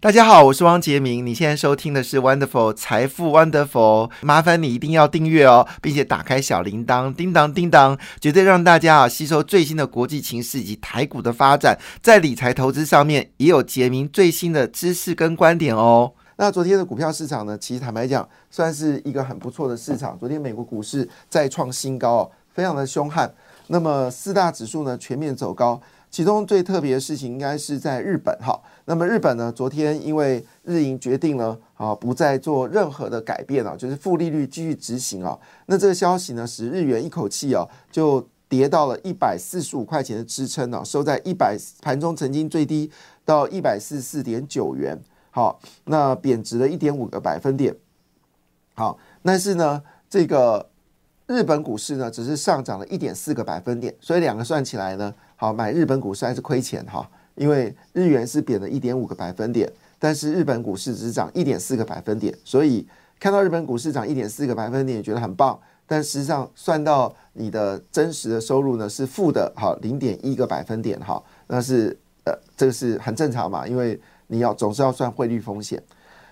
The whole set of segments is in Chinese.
大家好，我是汪杰明。你现在收听的是 Wonderful 财富 Wonderful，麻烦你一定要订阅哦，并且打开小铃铛，叮当叮当，绝对让大家啊吸收最新的国际情势以及台股的发展，在理财投资上面也有杰明最新的知识跟观点哦。那昨天的股票市场呢，其实坦白讲，算是一个很不错的市场。昨天美国股市再创新高哦，非常的凶悍。那么四大指数呢全面走高。其中最特别的事情应该是在日本哈，那么日本呢，昨天因为日银决定了啊，不再做任何的改变啊，就是负利率继续执行啊，那这个消息呢，使日元一口气啊就跌到了一百四十五块钱的支撑呢，收在一百盘中曾经最低到一百四十四点九元，好，那贬值了一点五个百分点，好，但是呢，这个日本股市呢，只是上涨了一点四个百分点，所以两个算起来呢。好，买日本股市还是亏钱哈，因为日元是贬了一点五个百分点，但是日本股市只涨一点四个百分点，所以看到日本股市涨一点四个百分点，觉得很棒，但实际上算到你的真实的收入呢是负的，好零点一个百分点哈，那是呃这个是很正常嘛，因为你要总是要算汇率风险。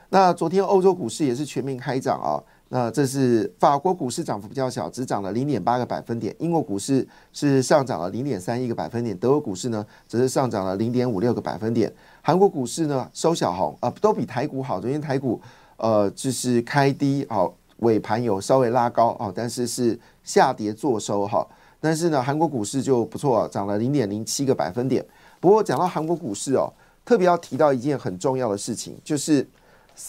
那昨天欧洲股市也是全面开涨啊。那这是法国股市涨幅比较小，只涨了零点八个百分点。英国股市是上涨了零点三一个百分点，德国股市呢则是上涨了零点五六个百分点。韩国股市呢收小红，啊，都比台股好。昨天台股呃就是开低，好尾盘有稍微拉高啊，但是是下跌做收哈。但是呢，韩国股市就不错，涨了零点零七个百分点。不过讲到韩国股市哦，特别要提到一件很重要的事情，就是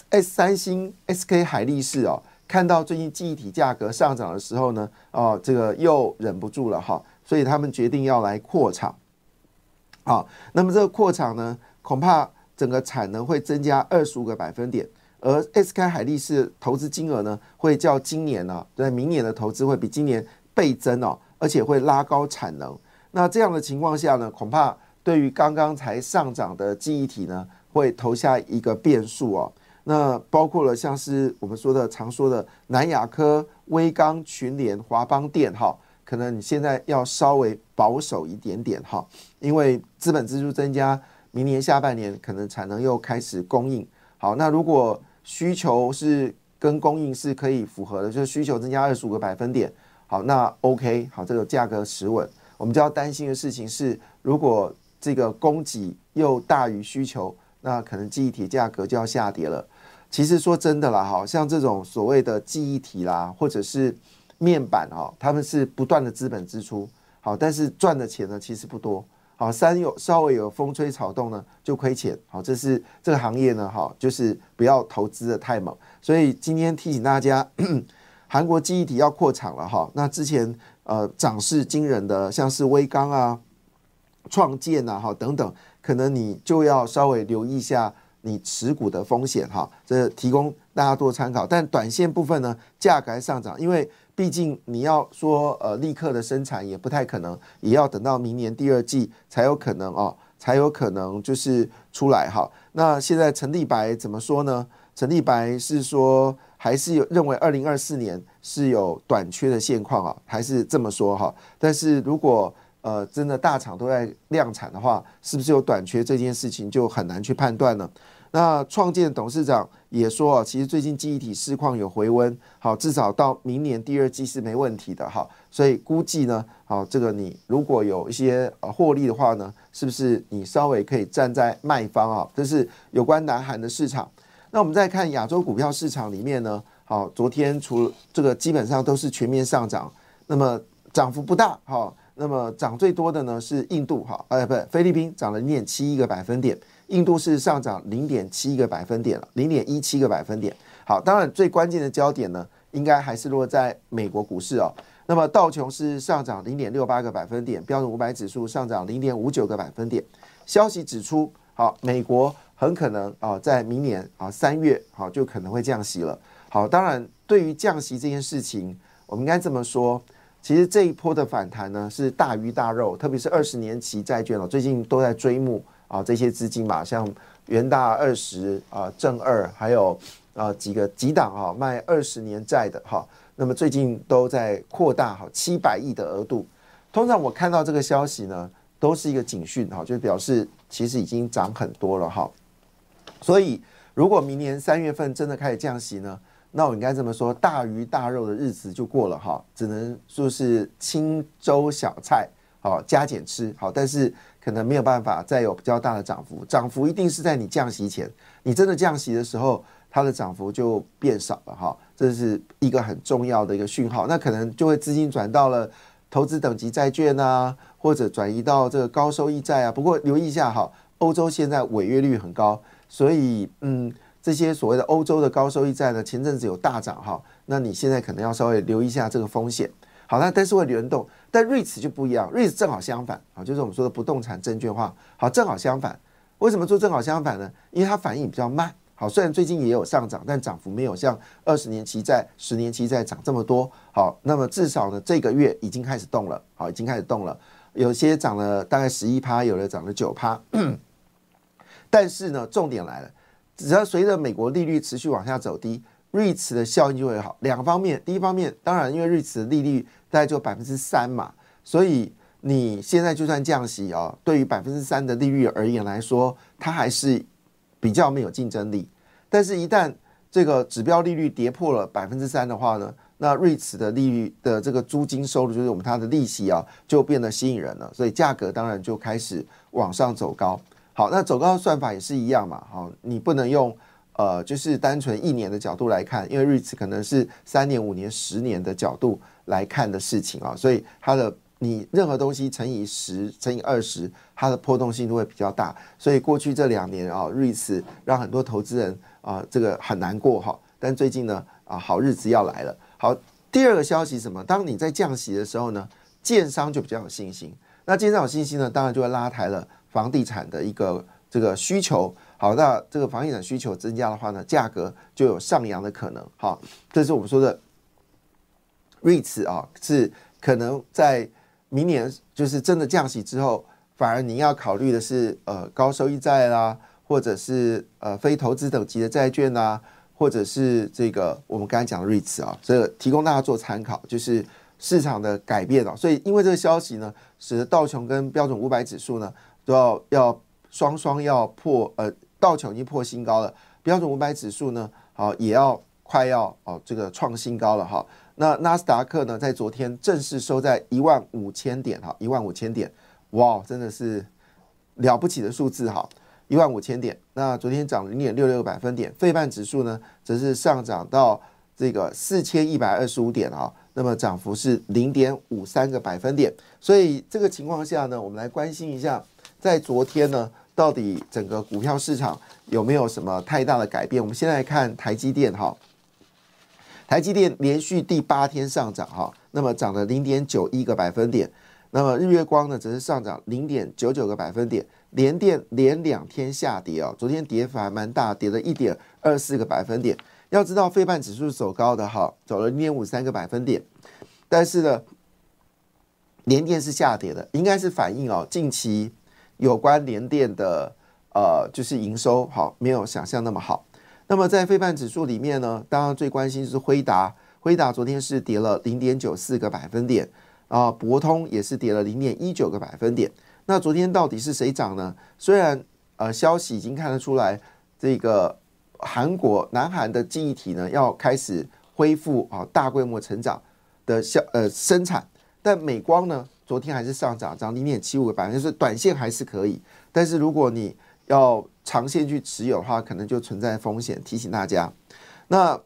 S 三星、SK 海力士哦。看到最近记忆体价格上涨的时候呢，哦，这个又忍不住了哈，所以他们决定要来扩厂。好，那么这个扩厂呢，恐怕整个产能会增加二十五个百分点，而 SK 海力士投资金额呢，会较今年呢，在明年的投资会比今年倍增哦，而且会拉高产能。那这样的情况下呢，恐怕对于刚刚才上涨的记忆体呢，会投下一个变数哦。那包括了像是我们说的常说的南亚科、威刚、群联、华邦电哈，可能你现在要稍微保守一点点哈，因为资本支出增加，明年下半年可能产能又开始供应。好，那如果需求是跟供应是可以符合的，就是需求增加二十五个百分点，好，那 OK，好，这个价格持稳。我们就要担心的事情是，如果这个供给又大于需求，那可能记忆体价格就要下跌了。其实说真的啦，哈，像这种所谓的记忆体啦，或者是面板哈，他们是不断的资本支出，好，但是赚的钱呢其实不多，好，三有稍微有风吹草动呢就亏钱，好，这是这个行业呢，哈，就是不要投资的太猛。所以今天提醒大家，韩国记忆体要扩厂了哈，那之前呃涨势惊人的，像是微刚啊、创建啊，哈等等，可能你就要稍微留意一下。你持股的风险哈，这提供大家做参考。但短线部分呢，价格上涨，因为毕竟你要说呃立刻的生产也不太可能，也要等到明年第二季才有可能哦，才有可能就是出来哈。那现在陈立白怎么说呢？陈立白是说还是有认为二零二四年是有短缺的现况啊，还是这么说哈？但是如果呃真的大厂都在量产的话，是不是有短缺这件事情就很难去判断了。那创建董事长也说啊，其实最近记忆体市况有回温，好，至少到明年第二季是没问题的哈，所以估计呢，好，这个你如果有一些呃获利的话呢，是不是你稍微可以站在卖方啊？这是有关南韩的市场。那我们再看亚洲股票市场里面呢，好，昨天除了这个基本上都是全面上涨，那么涨幅不大哈，那么涨最多的呢是印度哈，哎不，菲律宾涨了零点七一个百分点。印度是上涨零点七个百分点了，零点一七个百分点。好，当然最关键的焦点呢，应该还是落在美国股市哦。那么道琼是上涨零点六八个百分点，标准五百指数上涨零点五九个百分点。消息指出，好，美国很可能啊，在明年啊三月好就可能会降息了。好，当然对于降息这件事情，我们应该这么说，其实这一波的反弹呢是大鱼大肉，特别是二十年期债券哦，最近都在追目。啊这些资金嘛，像元大二十啊正二，还有啊几个几档啊卖二十年债的哈，那么最近都在扩大哈七百亿的额度。通常我看到这个消息呢，都是一个警讯哈，就表示其实已经涨很多了哈。所以如果明年三月份真的开始降息呢？那我应该这么说，大鱼大肉的日子就过了哈，只能说是清粥小菜，好加减吃好，但是可能没有办法再有比较大的涨幅，涨幅一定是在你降息前，你真的降息的时候，它的涨幅就变少了哈，这是一个很重要的一个讯号，那可能就会资金转到了投资等级债券啊，或者转移到这个高收益债啊。不过留意一下哈，欧洲现在违约率很高，所以嗯。这些所谓的欧洲的高收益债呢，前阵子有大涨哈，那你现在可能要稍微留意一下这个风险。好，那但是会联动，但瑞慈就不一样，瑞慈正好相反啊，就是我们说的不动产证券化。好，正好相反，为什么做正好相反呢？因为它反应比较慢。好，虽然最近也有上涨，但涨幅没有像二十年期债、十年期债涨这么多。好，那么至少呢，这个月已经开始动了，好，已经开始动了，有些涨了大概十一趴，有的涨了九趴。但是呢，重点来了。只要随着美国利率持续往下走低，瑞慈的效应就会好。两方面，第一方面，当然因为瑞慈的利率大概就百分之三嘛，所以你现在就算降息啊，对于百分之三的利率而言来说，它还是比较没有竞争力。但是，一旦这个指标利率跌破了百分之三的话呢，那瑞慈的利率的这个租金收入，就是我们它的利息啊，就变得吸引人了，所以价格当然就开始往上走高。好，那走高的算法也是一样嘛。好，你不能用呃，就是单纯一年的角度来看，因为瑞 s 可能是三年、五年、十年的角度来看的事情啊，所以它的你任何东西乘以十、乘以二十，它的波动性都会比较大。所以过去这两年啊，瑞 s 让很多投资人啊这个很难过哈。但最近呢啊，好日子要来了。好，第二个消息什么？当你在降息的时候呢，建商就比较有信心。那建商有信心呢，当然就会拉抬了。房地产的一个这个需求，好，那这个房地产需求增加的话呢，价格就有上扬的可能。好，这是我们说的瑞慈啊，是可能在明年就是真的降息之后，反而您要考虑的是呃高收益债啦，或者是呃非投资等级的债券呐，或者是这个我们刚才讲的瑞慈啊，这个提供大家做参考，就是市场的改变啊。所以因为这个消息呢，使得道琼跟标准五百指数呢。都要要双双要破，呃，道琼已经破新高了，标准五百指数呢，好也要快要哦这个创新高了哈。那纳斯达克呢，在昨天正式收在一万五千点哈，一万五千点，哇，真的是了不起的数字哈，一万五千点。那昨天涨零点六六个百分点，费半指数呢，则是上涨到这个四千一百二十五点啊，那么涨幅是零点五三个百分点。所以这个情况下呢，我们来关心一下。在昨天呢，到底整个股票市场有没有什么太大的改变？我们先来看台积电哈，台积电连续第八天上涨哈，那么涨了零点九一个百分点。那么日月光呢，则是上涨零点九九个百分点。联电连两天下跌啊，昨天跌幅还蛮大，跌了一点二四个百分点。要知道，非半指数走高的哈，走了零点五三个百分点，但是呢，联电是下跌的，应该是反映哦近期。有关联电的呃，就是营收好，没有想象那么好。那么在非半指数里面呢，当然最关心是辉达，辉达昨天是跌了零点九四个百分点啊，博通也是跌了零点一九个百分点。那昨天到底是谁涨呢？虽然呃消息已经看得出来，这个韩国南韩的记忆体呢要开始恢复啊大规模成长的消呃生产，但美光呢？昨天还是上涨，涨零点七五个百分点，就是短线还是可以。但是如果你要长线去持有的话，可能就存在风险。提醒大家，那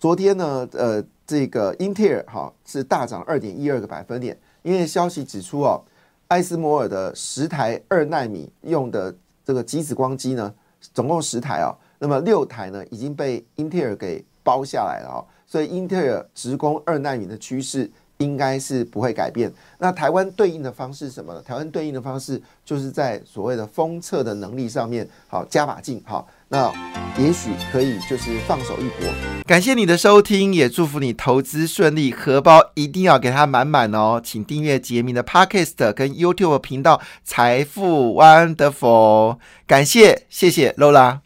昨天呢，呃，这个英特尔哈是大涨二点一二个百分点，因为消息指出哦，艾斯摩尔的十台二纳米用的这个极紫光机呢，总共十台啊，那么六台呢已经被英特尔给包下来了啊，所以英特尔直攻二纳米的趋势。应该是不会改变。那台湾对应的方式是什么呢？台湾对应的方式就是在所谓的封测的能力上面，好加把劲。好，那也许可以就是放手一搏。感谢你的收听，也祝福你投资顺利，荷包一定要给它满满哦。请订阅杰明的 Podcast 跟 YouTube 频道《财富 Wonderful》。感谢，谢谢 Lola。